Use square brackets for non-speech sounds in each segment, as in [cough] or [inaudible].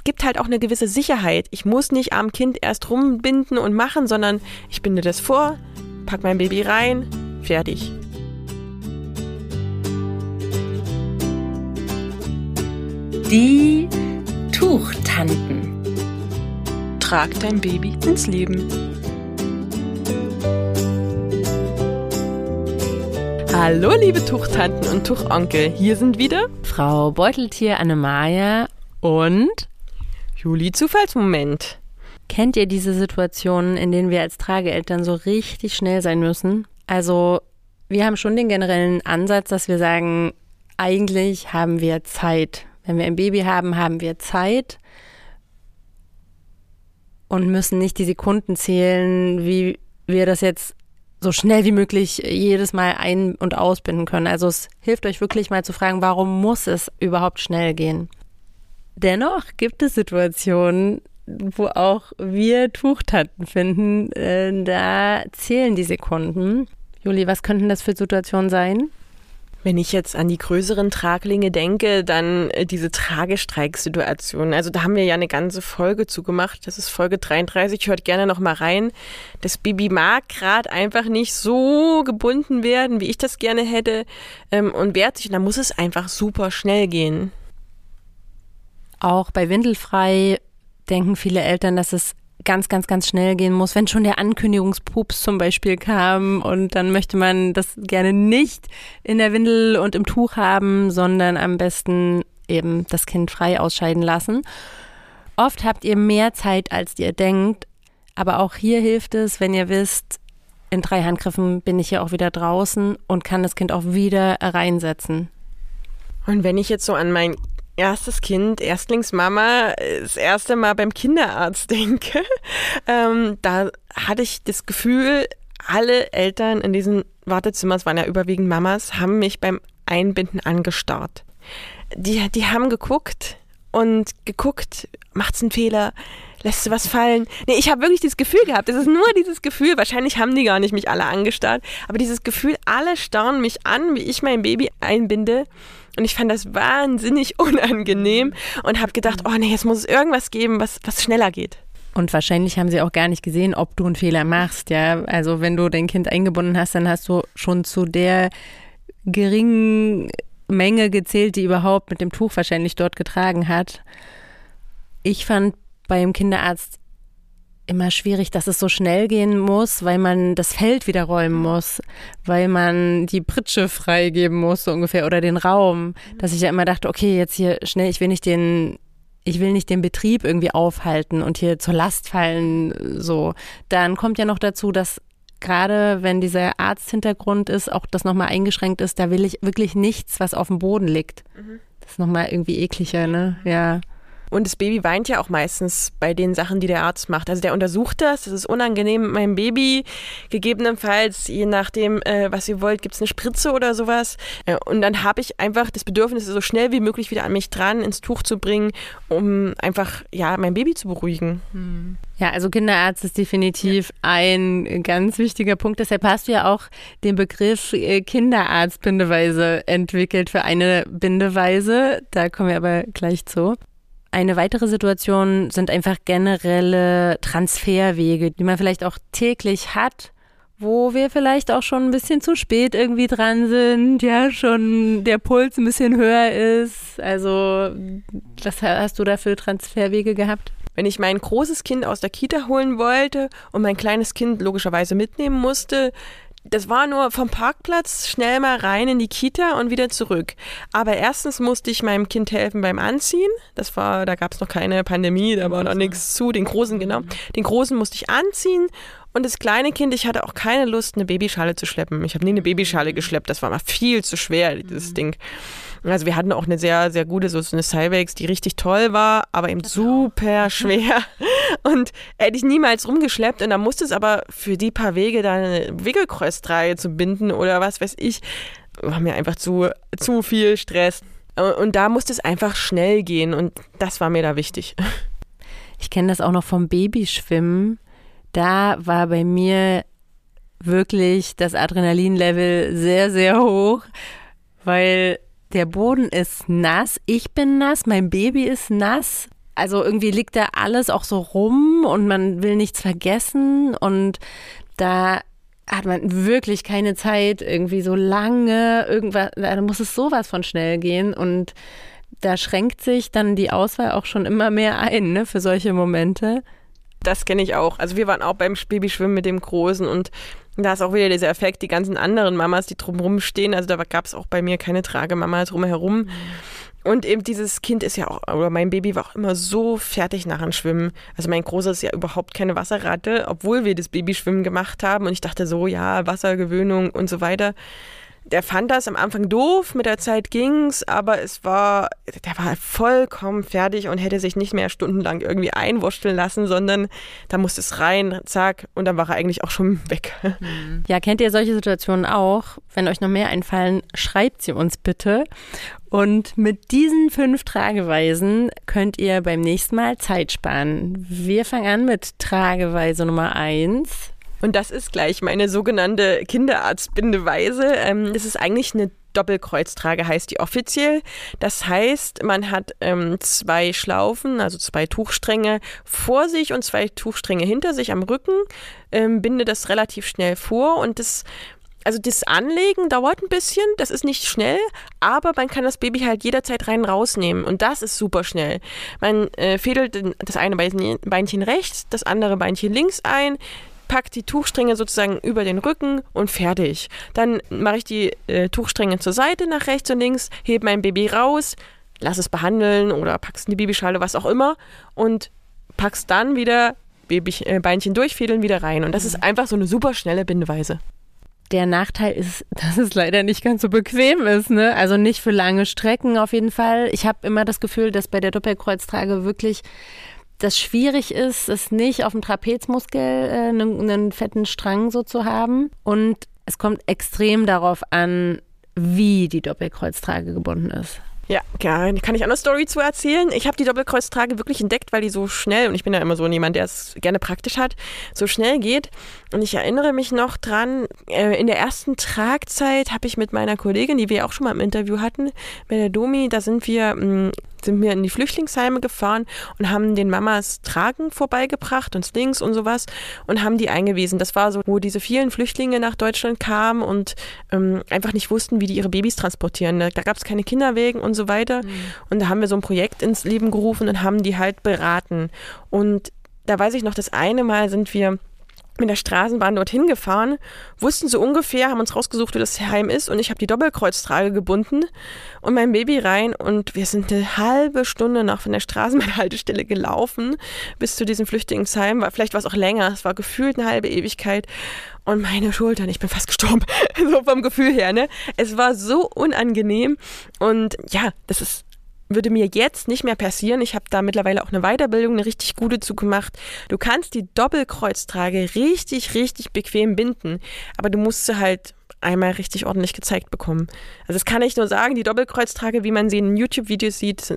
es gibt halt auch eine gewisse Sicherheit. Ich muss nicht am Kind erst rumbinden und machen, sondern ich binde das vor, pack mein Baby rein, fertig. Die Tuchtanten. Trag dein Baby ins Leben. Hallo liebe Tuchtanten und Tuchonkel, hier sind wieder Frau Beuteltier Annemaja und Juli Zufallsmoment. Kennt ihr diese Situationen, in denen wir als Trageeltern so richtig schnell sein müssen? Also wir haben schon den generellen Ansatz, dass wir sagen, eigentlich haben wir Zeit. Wenn wir ein Baby haben, haben wir Zeit und müssen nicht die Sekunden zählen, wie wir das jetzt so schnell wie möglich jedes Mal ein- und ausbinden können. Also es hilft euch wirklich mal zu fragen, warum muss es überhaupt schnell gehen? Dennoch gibt es Situationen, wo auch wir Tuchtanten finden, äh, da zählen die Sekunden. Juli, was könnten das für Situationen sein? Wenn ich jetzt an die größeren Traglinge denke, dann äh, diese Tragestreiksituation. Also da haben wir ja eine ganze Folge zugemacht. Das ist Folge 33. Hört gerne noch mal rein. Das Baby mag gerade einfach nicht so gebunden werden, wie ich das gerne hätte ähm, und wehrt sich. Und da muss es einfach super schnell gehen. Auch bei Windelfrei denken viele Eltern, dass es ganz, ganz, ganz schnell gehen muss. Wenn schon der Ankündigungspups zum Beispiel kam und dann möchte man das gerne nicht in der Windel und im Tuch haben, sondern am besten eben das Kind frei ausscheiden lassen. Oft habt ihr mehr Zeit, als ihr denkt, aber auch hier hilft es, wenn ihr wisst, in drei Handgriffen bin ich hier auch wieder draußen und kann das Kind auch wieder reinsetzen. Und wenn ich jetzt so an mein erstes Kind, Erstlingsmama, das erste Mal beim Kinderarzt denke, ähm, da hatte ich das Gefühl, alle Eltern in diesem Wartezimmer, es waren ja überwiegend Mamas, haben mich beim Einbinden angestarrt. Die, die haben geguckt und geguckt, macht's einen Fehler, lässt du was fallen? Nee, ich habe wirklich dieses Gefühl gehabt. Es ist nur dieses Gefühl, wahrscheinlich haben die gar nicht mich alle angestarrt, aber dieses Gefühl, alle starren mich an, wie ich mein Baby einbinde. Und ich fand das wahnsinnig [laughs] unangenehm und habe gedacht, oh nee, jetzt muss es irgendwas geben, was, was schneller geht. Und wahrscheinlich haben sie auch gar nicht gesehen, ob du einen Fehler machst, ja. Also wenn du dein Kind eingebunden hast, dann hast du schon zu der geringen Menge gezählt, die überhaupt mit dem Tuch wahrscheinlich dort getragen hat. Ich fand beim Kinderarzt immer schwierig, dass es so schnell gehen muss, weil man das Feld wieder räumen muss, weil man die Pritsche freigeben muss, so ungefähr, oder den Raum. Dass ich ja immer dachte, okay, jetzt hier schnell, ich will nicht den, ich will nicht den Betrieb irgendwie aufhalten und hier zur Last fallen, so. Dann kommt ja noch dazu, dass gerade wenn dieser Arzthintergrund ist, auch das nochmal eingeschränkt ist, da will ich wirklich nichts, was auf dem Boden liegt. Mhm. Das ist nochmal irgendwie ekliger, ne? Ja. Und das Baby weint ja auch meistens bei den Sachen, die der Arzt macht. Also der untersucht das, das ist unangenehm mit meinem Baby. Gegebenenfalls, je nachdem, äh, was ihr wollt, gibt es eine Spritze oder sowas. Äh, und dann habe ich einfach das Bedürfnis, so schnell wie möglich wieder an mich dran, ins Tuch zu bringen, um einfach ja mein Baby zu beruhigen. Ja, also Kinderarzt ist definitiv ja. ein ganz wichtiger Punkt. Deshalb hast du ja auch den Begriff äh, Kinderarzt-Bindeweise entwickelt für eine Bindeweise. Da kommen wir aber gleich zu. Eine weitere Situation sind einfach generelle Transferwege, die man vielleicht auch täglich hat, wo wir vielleicht auch schon ein bisschen zu spät irgendwie dran sind, ja, schon der Puls ein bisschen höher ist. Also, was hast du da für Transferwege gehabt? Wenn ich mein großes Kind aus der Kita holen wollte und mein kleines Kind logischerweise mitnehmen musste, das war nur vom Parkplatz schnell mal rein in die Kita und wieder zurück. Aber erstens musste ich meinem Kind helfen beim Anziehen. Das war, da gab es noch keine Pandemie, da war noch nichts zu. Den Großen, genau. Den Großen musste ich anziehen. Und das kleine Kind, ich hatte auch keine Lust, eine Babyschale zu schleppen. Ich habe nie eine Babyschale geschleppt. Das war mal viel zu schwer, dieses mhm. Ding. Also wir hatten auch eine sehr, sehr gute, so eine Cybex, die richtig toll war, aber eben super schwer. [laughs] Und hätte ich niemals rumgeschleppt. Und dann musste es aber für die paar Wege da eine Wickelkreuztreihe zu binden oder was weiß ich, war mir einfach zu, zu viel Stress. Und da musste es einfach schnell gehen und das war mir da wichtig. Ich kenne das auch noch vom Babyschwimmen. Da war bei mir wirklich das Adrenalinlevel sehr, sehr hoch, weil der Boden ist nass, ich bin nass, mein Baby ist nass. Also irgendwie liegt da alles auch so rum und man will nichts vergessen. Und da hat man wirklich keine Zeit, irgendwie so lange, irgendwas, da muss es sowas von schnell gehen. Und da schränkt sich dann die Auswahl auch schon immer mehr ein, ne, für solche Momente. Das kenne ich auch. Also wir waren auch beim Babyschwimmen mit dem Großen und da ist auch wieder dieser Effekt, die ganzen anderen Mamas, die drumherum stehen. Also da gab es auch bei mir keine Tragemama drumherum. Und eben dieses Kind ist ja auch, oder mein Baby war auch immer so fertig nach dem Schwimmen. Also mein Großer ist ja überhaupt keine Wasserratte, obwohl wir das Babyschwimmen gemacht haben. Und ich dachte so, ja, Wassergewöhnung und so weiter der fand das am Anfang doof, mit der Zeit ging's, aber es war, der war vollkommen fertig und hätte sich nicht mehr stundenlang irgendwie einwurschteln lassen, sondern da musste es rein, zack, und dann war er eigentlich auch schon [laughs] weg. Mhm. Ja, kennt ihr solche Situationen auch? Wenn euch noch mehr einfallen, schreibt sie uns bitte. Und mit diesen fünf Trageweisen könnt ihr beim nächsten Mal Zeit sparen. Wir fangen an mit Trageweise Nummer eins. Und das ist gleich meine sogenannte Kinderarztbindeweise. Ähm, das ist eigentlich eine Doppelkreuztrage heißt die offiziell. Das heißt, man hat ähm, zwei Schlaufen, also zwei Tuchstränge vor sich und zwei Tuchstränge hinter sich am Rücken, ähm, binde das relativ schnell vor und das also das Anlegen dauert ein bisschen, das ist nicht schnell, aber man kann das Baby halt jederzeit rein rausnehmen und das ist super schnell. Man äh, fädelt das eine Beinchen rechts, das andere Beinchen links ein, pack die Tuchstränge sozusagen über den Rücken und fertig. Dann mache ich die äh, Tuchstränge zur Seite nach rechts und links, hebe mein Baby raus, lass es behandeln oder pack's in die Babyschale, was auch immer und pack's dann wieder Baby, äh, Beinchen durchfädeln wieder rein. Und das ist einfach so eine super schnelle Bindeweise. Der Nachteil ist, [laughs] dass es leider nicht ganz so bequem ist, ne? Also nicht für lange Strecken auf jeden Fall. Ich habe immer das Gefühl, dass bei der Doppelkreuztrage wirklich das schwierig ist, es nicht auf dem Trapezmuskel äh, einen, einen fetten Strang so zu haben. Und es kommt extrem darauf an, wie die Doppelkreuztrage gebunden ist. Ja, kann ich auch eine Story zu erzählen. Ich habe die Doppelkreuztrage wirklich entdeckt, weil die so schnell, und ich bin ja immer so jemand, der es gerne praktisch hat, so schnell geht. Und ich erinnere mich noch dran, äh, in der ersten Tragzeit habe ich mit meiner Kollegin, die wir auch schon mal im Interview hatten, bei der Domi, da sind wir mm, sind wir in die Flüchtlingsheime gefahren und haben den Mamas Tragen vorbeigebracht und Slings und sowas und haben die eingewiesen. Das war so, wo diese vielen Flüchtlinge nach Deutschland kamen und ähm, einfach nicht wussten, wie die ihre Babys transportieren. Da, da gab es keine Kinderwegen und so weiter. Mhm. Und da haben wir so ein Projekt ins Leben gerufen und haben die halt beraten. Und da weiß ich noch, das eine Mal sind wir mit der Straßenbahn dorthin gefahren, wussten so ungefähr, haben uns rausgesucht, wo das Heim ist und ich habe die Doppelkreuztrage gebunden und mein Baby rein und wir sind eine halbe Stunde noch von der Straßenbahnhaltestelle gelaufen bis zu diesem Flüchtlingsheim. Vielleicht war es auch länger, es war gefühlt eine halbe Ewigkeit und meine Schultern, ich bin fast gestorben, [laughs] so vom Gefühl her, ne? Es war so unangenehm und ja, das ist würde mir jetzt nicht mehr passieren. Ich habe da mittlerweile auch eine Weiterbildung, eine richtig gute zugemacht. Du kannst die Doppelkreuztrage richtig, richtig bequem binden, aber du musst sie halt einmal richtig ordentlich gezeigt bekommen. Also das kann ich nur sagen, die Doppelkreuztrage, wie man sie in YouTube-Videos sieht,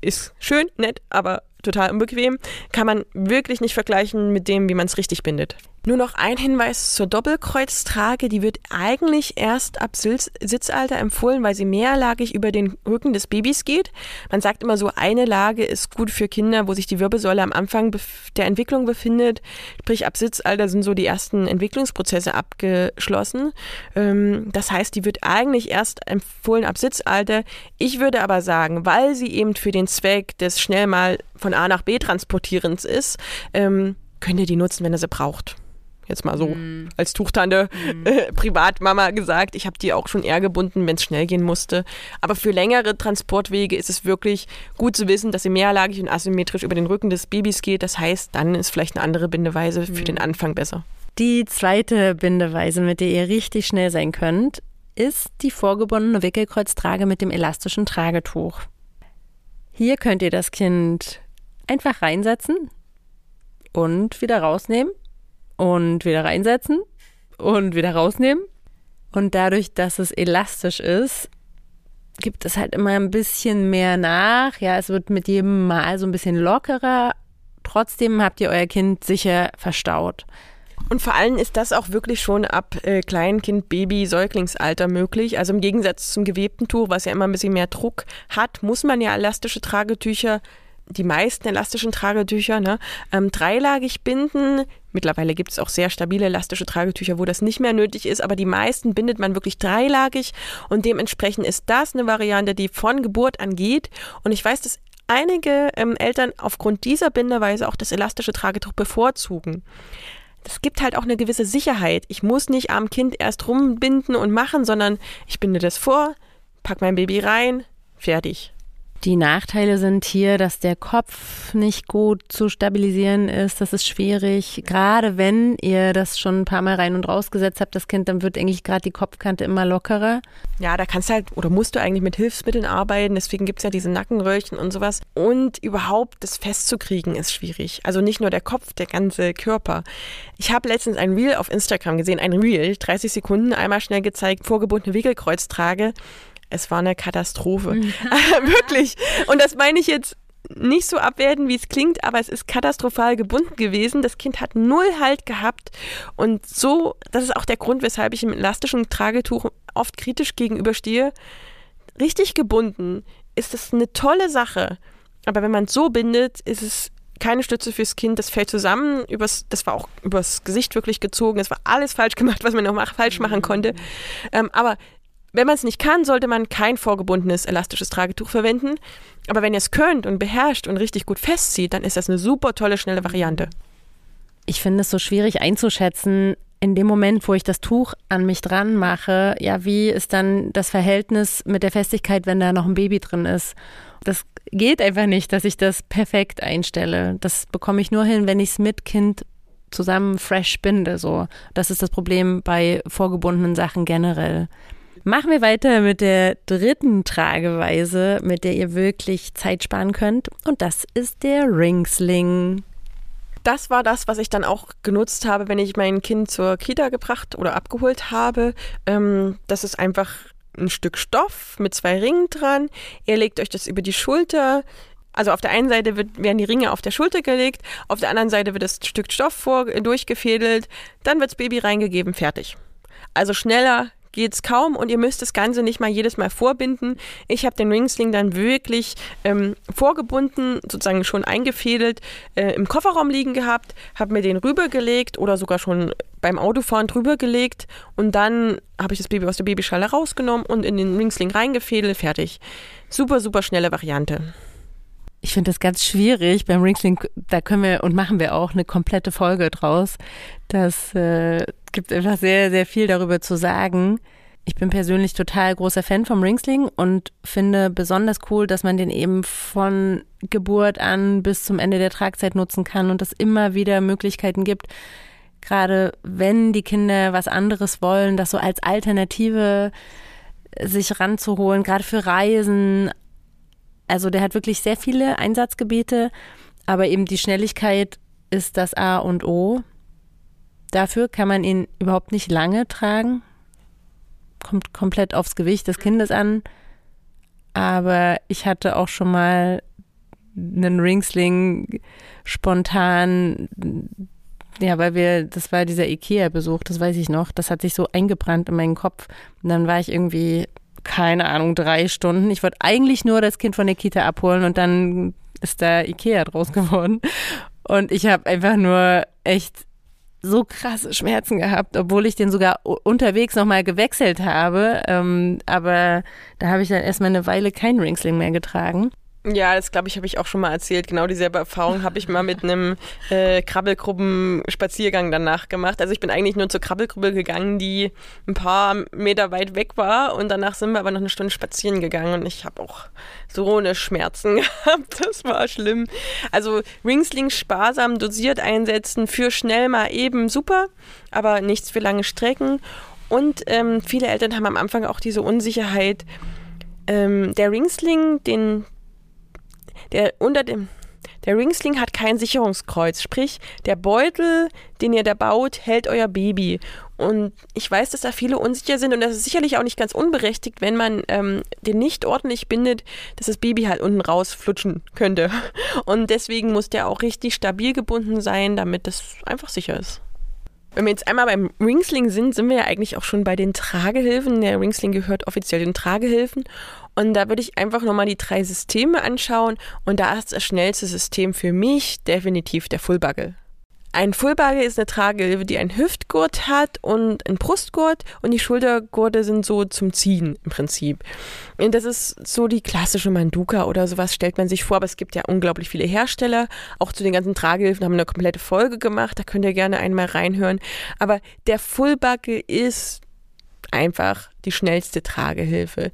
ist schön, nett, aber total unbequem. Kann man wirklich nicht vergleichen mit dem, wie man es richtig bindet. Nur noch ein Hinweis zur Doppelkreuztrage. Die wird eigentlich erst ab Sitzalter empfohlen, weil sie mehrlagig über den Rücken des Babys geht. Man sagt immer so, eine Lage ist gut für Kinder, wo sich die Wirbelsäule am Anfang der Entwicklung befindet. Sprich, ab Sitzalter sind so die ersten Entwicklungsprozesse abgeschlossen. Ähm, das heißt, die wird eigentlich erst empfohlen ab Sitzalter. Ich würde aber sagen, weil sie eben für den Zweck des schnell mal von A nach B transportierens ist, ähm, könnt ihr die nutzen, wenn ihr sie braucht jetzt mal so mm. als Tuchtante mm. äh, Privatmama gesagt. Ich habe die auch schon eher gebunden, wenn es schnell gehen musste. Aber für längere Transportwege ist es wirklich gut zu wissen, dass sie mehrlagig und asymmetrisch über den Rücken des Babys geht. Das heißt, dann ist vielleicht eine andere Bindeweise für mm. den Anfang besser. Die zweite Bindeweise, mit der ihr richtig schnell sein könnt, ist die vorgebundene Wickelkreuztrage mit dem elastischen Tragetuch. Hier könnt ihr das Kind einfach reinsetzen und wieder rausnehmen und wieder reinsetzen und wieder rausnehmen. Und dadurch, dass es elastisch ist, gibt es halt immer ein bisschen mehr nach. Ja, es wird mit jedem Mal so ein bisschen lockerer. Trotzdem habt ihr euer Kind sicher verstaut. Und vor allem ist das auch wirklich schon ab äh, Kleinkind, Baby, Säuglingsalter möglich. Also im Gegensatz zum gewebten Tuch, was ja immer ein bisschen mehr Druck hat, muss man ja elastische Tragetücher die meisten elastischen Tragetücher, ne, ähm, dreilagig binden. Mittlerweile gibt es auch sehr stabile elastische Tragetücher, wo das nicht mehr nötig ist, aber die meisten bindet man wirklich dreilagig und dementsprechend ist das eine Variante, die von Geburt an geht. Und ich weiß, dass einige ähm, Eltern aufgrund dieser Bindeweise auch das elastische Tragetuch bevorzugen. Das gibt halt auch eine gewisse Sicherheit. Ich muss nicht am Kind erst rumbinden und machen, sondern ich binde das vor, pack mein Baby rein, fertig. Die Nachteile sind hier, dass der Kopf nicht gut zu stabilisieren ist. Das ist schwierig. Gerade wenn ihr das schon ein paar Mal rein und rausgesetzt habt, das Kind, dann wird eigentlich gerade die Kopfkante immer lockerer. Ja, da kannst du halt oder musst du eigentlich mit Hilfsmitteln arbeiten. Deswegen gibt es ja diese Nackenröhrchen und sowas. Und überhaupt das festzukriegen ist schwierig. Also nicht nur der Kopf, der ganze Körper. Ich habe letztens ein Reel auf Instagram gesehen, ein Reel, 30 Sekunden, einmal schnell gezeigt, vorgebundene Wickelkreuztrage es war eine Katastrophe. Mhm. [laughs] Wirklich. Und das meine ich jetzt nicht so abwerten, wie es klingt, aber es ist katastrophal gebunden gewesen. Das Kind hat null Halt gehabt. Und so, das ist auch der Grund, weshalb ich dem elastischen Tragetuch oft kritisch gegenüberstehe. Richtig gebunden ist das eine tolle Sache. Aber wenn man es so bindet, ist es keine Stütze fürs Kind, das fällt zusammen, übers, das war auch übers Gesicht wirklich gezogen, es war alles falsch gemacht, was man noch falsch machen konnte. Ähm, aber wenn man es nicht kann, sollte man kein vorgebundenes elastisches Tragetuch verwenden. Aber wenn ihr es könnt und beherrscht und richtig gut festzieht, dann ist das eine super tolle, schnelle Variante. Ich finde es so schwierig einzuschätzen, in dem Moment, wo ich das Tuch an mich dran mache, ja, wie ist dann das Verhältnis mit der Festigkeit, wenn da noch ein Baby drin ist? Das geht einfach nicht, dass ich das perfekt einstelle. Das bekomme ich nur hin, wenn ich es mit Kind zusammen fresh binde. So, das ist das Problem bei vorgebundenen Sachen generell. Machen wir weiter mit der dritten Trageweise, mit der ihr wirklich Zeit sparen könnt. Und das ist der Ringsling. Das war das, was ich dann auch genutzt habe, wenn ich mein Kind zur Kita gebracht oder abgeholt habe. Ähm, das ist einfach ein Stück Stoff mit zwei Ringen dran. Ihr legt euch das über die Schulter. Also auf der einen Seite wird, werden die Ringe auf der Schulter gelegt, auf der anderen Seite wird das Stück Stoff vor, durchgefädelt, dann wird das Baby reingegeben, fertig. Also schneller geht's kaum und ihr müsst das Ganze nicht mal jedes Mal vorbinden. Ich habe den Ringsling dann wirklich ähm, vorgebunden, sozusagen schon eingefädelt, äh, im Kofferraum liegen gehabt, habe mir den rübergelegt oder sogar schon beim Autofahren drüber gelegt und dann habe ich das Baby aus der Babyschale rausgenommen und in den Ringsling reingefädelt, fertig. Super, super schnelle Variante. Ich finde das ganz schwierig beim Ringsling. Da können wir und machen wir auch eine komplette Folge draus. Das äh, gibt einfach sehr, sehr viel darüber zu sagen. Ich bin persönlich total großer Fan vom Ringsling und finde besonders cool, dass man den eben von Geburt an bis zum Ende der Tragzeit nutzen kann und es immer wieder Möglichkeiten gibt, gerade wenn die Kinder was anderes wollen, das so als Alternative sich ranzuholen, gerade für Reisen, also der hat wirklich sehr viele Einsatzgebiete, aber eben die Schnelligkeit ist das A und O. Dafür kann man ihn überhaupt nicht lange tragen. Kommt komplett aufs Gewicht des Kindes an. Aber ich hatte auch schon mal einen Ringsling spontan, ja, weil wir, das war dieser Ikea-Besuch, das weiß ich noch, das hat sich so eingebrannt in meinen Kopf. Und dann war ich irgendwie keine Ahnung, drei Stunden. Ich wollte eigentlich nur das Kind von der Kita abholen und dann ist da Ikea draus geworden. Und ich habe einfach nur echt so krasse Schmerzen gehabt, obwohl ich den sogar unterwegs nochmal gewechselt habe. Ähm, aber da habe ich dann erstmal eine Weile kein Ringsling mehr getragen. Ja, das glaube ich, habe ich auch schon mal erzählt. Genau dieselbe Erfahrung habe ich mal mit einem äh, Krabbelgruppen-Spaziergang danach gemacht. Also ich bin eigentlich nur zur Krabbelgruppe gegangen, die ein paar Meter weit weg war und danach sind wir aber noch eine Stunde spazieren gegangen und ich habe auch so eine Schmerzen [laughs] gehabt. Das war schlimm. Also Ringsling sparsam dosiert einsetzen für schnell mal eben super, aber nichts für lange Strecken. Und ähm, viele Eltern haben am Anfang auch diese Unsicherheit, ähm, der Ringsling, den der unter dem der Ringsling hat kein Sicherungskreuz, sprich, der Beutel, den ihr da baut, hält euer Baby. Und ich weiß, dass da viele unsicher sind und das ist sicherlich auch nicht ganz unberechtigt, wenn man ähm, den nicht ordentlich bindet, dass das Baby halt unten rausflutschen könnte. [laughs] Und deswegen muss der auch richtig stabil gebunden sein, damit das einfach sicher ist. Wenn wir jetzt einmal beim Ringsling sind, sind wir ja eigentlich auch schon bei den Tragehilfen. Der Ringsling gehört offiziell den Tragehilfen. Und da würde ich einfach nochmal die drei Systeme anschauen. Und da ist das schnellste System für mich definitiv der Fullbuckle. Ein Fullbuggy ist eine Tragehilfe, die einen Hüftgurt hat und einen Brustgurt und die Schultergurte sind so zum Ziehen im Prinzip. Und das ist so die klassische Manduka oder sowas stellt man sich vor, aber es gibt ja unglaublich viele Hersteller. Auch zu den ganzen Tragehilfen haben wir eine komplette Folge gemacht, da könnt ihr gerne einmal reinhören. Aber der Fullbuggy ist einfach die schnellste Tragehilfe.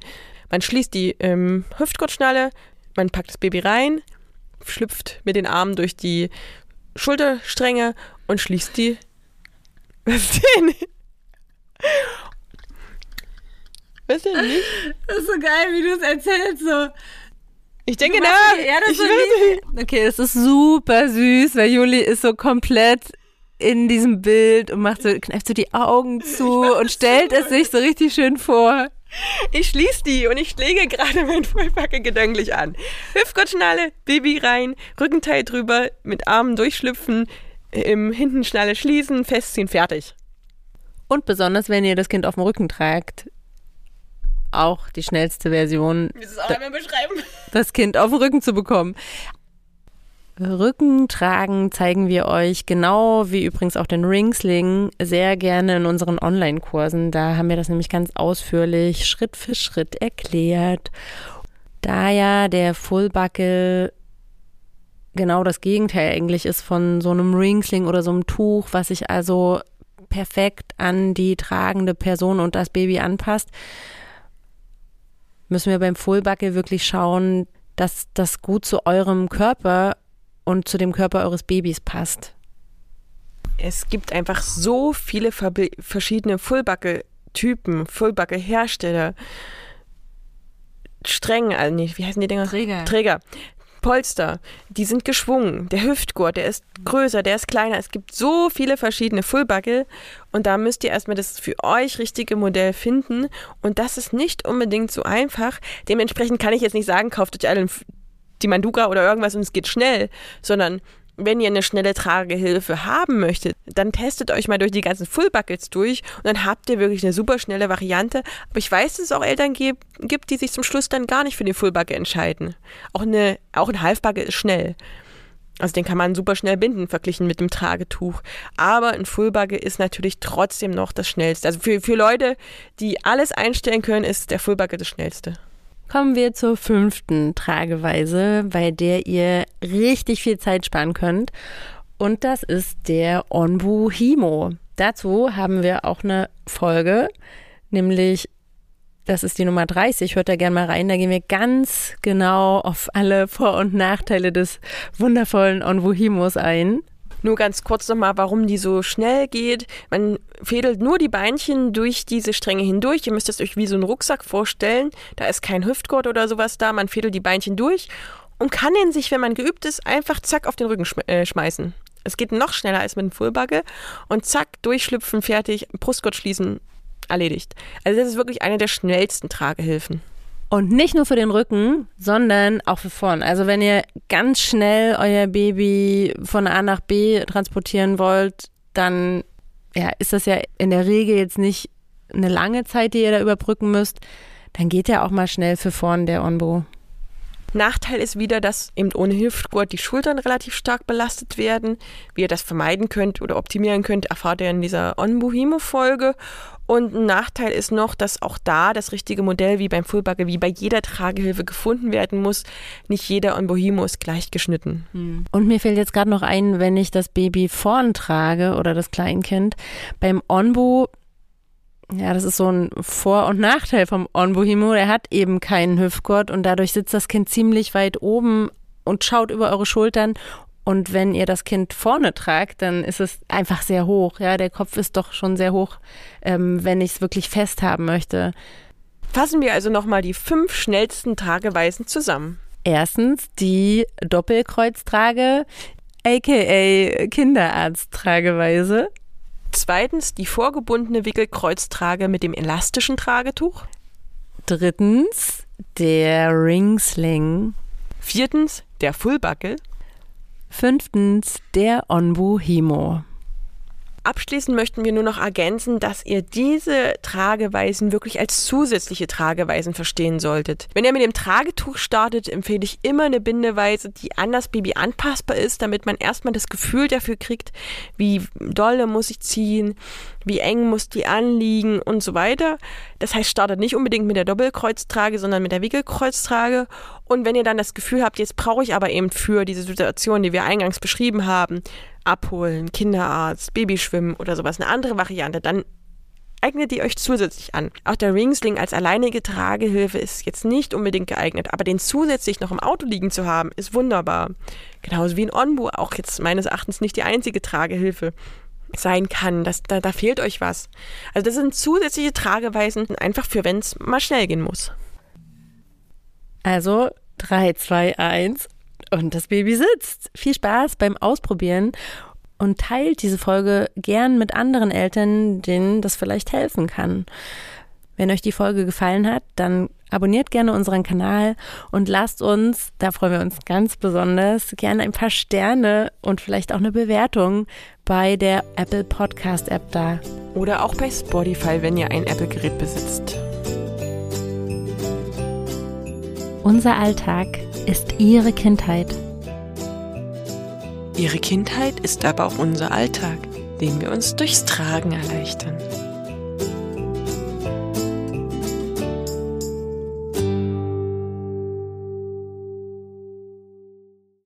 Man schließt die ähm, Hüftgurtschnalle, man packt das Baby rein, schlüpft mit den Armen durch die Schulterstränge und schließt die. Was denn? Was denn nicht? Das ist so geil, wie du es erzählst. So. Ich denke nach. Ja, das ich so lieb. okay, es ist super süß, weil Juli ist so komplett in diesem Bild und macht so, kneift so die Augen zu und stellt es sich so richtig schön vor. Ich schließe die und ich lege gerade mein Vollpacke gedanklich an. Hüftgurtschnalle, Baby rein, Rückenteil drüber, mit Armen durchschlüpfen, im Hintenschnalle schließen, festziehen, fertig. Und besonders, wenn ihr das Kind auf dem Rücken tragt, auch die schnellste Version, du es auch einmal beschreiben? das Kind auf den Rücken zu bekommen. Rücken tragen zeigen wir euch genau wie übrigens auch den Ringsling sehr gerne in unseren Online-Kursen. Da haben wir das nämlich ganz ausführlich Schritt für Schritt erklärt. Da ja der Fullbuckle genau das Gegenteil eigentlich ist von so einem Ringsling oder so einem Tuch, was sich also perfekt an die tragende Person und das Baby anpasst, müssen wir beim Fullbuckle wirklich schauen, dass das gut zu eurem Körper und zu dem Körper eures Babys passt. Es gibt einfach so viele verschiedene Fullbuckle-Typen, Fullbuckle-Hersteller, Stränge, also nicht, wie heißen die Dinger? Träger. Träger. Polster, die sind geschwungen. Der Hüftgurt, der ist größer, der ist kleiner. Es gibt so viele verschiedene Fullbuckle und da müsst ihr erstmal das für euch richtige Modell finden und das ist nicht unbedingt so einfach. Dementsprechend kann ich jetzt nicht sagen, kauft euch alle die Manduka oder irgendwas und es geht schnell, sondern wenn ihr eine schnelle Tragehilfe haben möchtet, dann testet euch mal durch die ganzen Fullbuckets durch und dann habt ihr wirklich eine super schnelle Variante. Aber ich weiß, dass es auch Eltern gibt, die sich zum Schluss dann gar nicht für den Fullbucket entscheiden. Auch, eine, auch ein Halfbucket ist schnell. Also den kann man super schnell binden, verglichen mit dem Tragetuch. Aber ein Fullbucket ist natürlich trotzdem noch das schnellste. Also für, für Leute, die alles einstellen können, ist der Fullbucket das schnellste. Kommen wir zur fünften Trageweise, bei der ihr richtig viel Zeit sparen könnt. Und das ist der Onbu Himo. Dazu haben wir auch eine Folge, nämlich das ist die Nummer 30. Hört da gerne mal rein. Da gehen wir ganz genau auf alle Vor- und Nachteile des wundervollen Onbu Himos ein. Nur ganz kurz nochmal, warum die so schnell geht. Man fädelt nur die Beinchen durch diese Stränge hindurch. Ihr müsst es euch wie so einen Rucksack vorstellen. Da ist kein Hüftgurt oder sowas da. Man fädelt die Beinchen durch und kann den sich, wenn man geübt ist, einfach zack auf den Rücken schm äh, schmeißen. Es geht noch schneller als mit einem Fullbugge. Und zack, durchschlüpfen, fertig, Brustgurt schließen, erledigt. Also das ist wirklich eine der schnellsten Tragehilfen. Und nicht nur für den Rücken, sondern auch für vorn. Also wenn ihr ganz schnell euer Baby von A nach B transportieren wollt, dann ja, ist das ja in der Regel jetzt nicht eine lange Zeit, die ihr da überbrücken müsst. Dann geht ja auch mal schnell für vorn der Onbo. Nachteil ist wieder, dass eben ohne Hüftgurt die Schultern relativ stark belastet werden. Wie ihr das vermeiden könnt oder optimieren könnt, erfahrt ihr in dieser On-Bohemo-Folge. Und ein Nachteil ist noch, dass auch da das richtige Modell wie beim Fullbugger, wie bei jeder Tragehilfe gefunden werden muss. Nicht jeder On-Bohemo ist gleich geschnitten. Und mir fällt jetzt gerade noch ein, wenn ich das Baby vorn trage oder das Kleinkind, beim Onbo ja, das ist so ein Vor- und Nachteil vom Onbohimo. Er hat eben keinen Hüftgurt und dadurch sitzt das Kind ziemlich weit oben und schaut über eure Schultern. Und wenn ihr das Kind vorne tragt, dann ist es einfach sehr hoch. Ja, der Kopf ist doch schon sehr hoch, ähm, wenn ich es wirklich fest haben möchte. Fassen wir also nochmal die fünf schnellsten Trageweisen zusammen. Erstens die Doppelkreuztrage, aka Kinderarzttrageweise. Zweitens die vorgebundene Wickelkreuztrage mit dem elastischen Tragetuch. Drittens der Ringsling. Viertens der Fullbuckle. Fünftens der Onbu Himo. Abschließend möchten wir nur noch ergänzen, dass ihr diese Trageweisen wirklich als zusätzliche Trageweisen verstehen solltet. Wenn ihr mit dem Tragetuch startet, empfehle ich immer eine Bindeweise, die an das Baby anpassbar ist, damit man erstmal das Gefühl dafür kriegt, wie dolle muss ich ziehen, wie eng muss die anliegen und so weiter. Das heißt, startet nicht unbedingt mit der Doppelkreuztrage, sondern mit der Wickelkreuztrage. Und wenn ihr dann das Gefühl habt, jetzt brauche ich aber eben für diese Situation, die wir eingangs beschrieben haben, abholen, Kinderarzt, Babyschwimmen oder sowas, eine andere Variante, dann eignet die euch zusätzlich an. Auch der Ringsling als alleinige Tragehilfe ist jetzt nicht unbedingt geeignet, aber den zusätzlich noch im Auto liegen zu haben, ist wunderbar. Genauso wie ein Onbu, auch jetzt meines Erachtens nicht die einzige Tragehilfe sein kann. Das, da, da fehlt euch was. Also das sind zusätzliche Trageweisen, einfach für wenn es mal schnell gehen muss. Also 3, 2, 1 und das Baby sitzt. Viel Spaß beim Ausprobieren und teilt diese Folge gern mit anderen Eltern, denen das vielleicht helfen kann. Wenn euch die Folge gefallen hat, dann abonniert gerne unseren Kanal und lasst uns, da freuen wir uns ganz besonders, gerne ein paar Sterne und vielleicht auch eine Bewertung bei der Apple Podcast App da. Oder auch bei Spotify, wenn ihr ein Apple-Gerät besitzt. Unser Alltag ist Ihre Kindheit. Ihre Kindheit ist aber auch unser Alltag, den wir uns durchs Tragen erleichtern.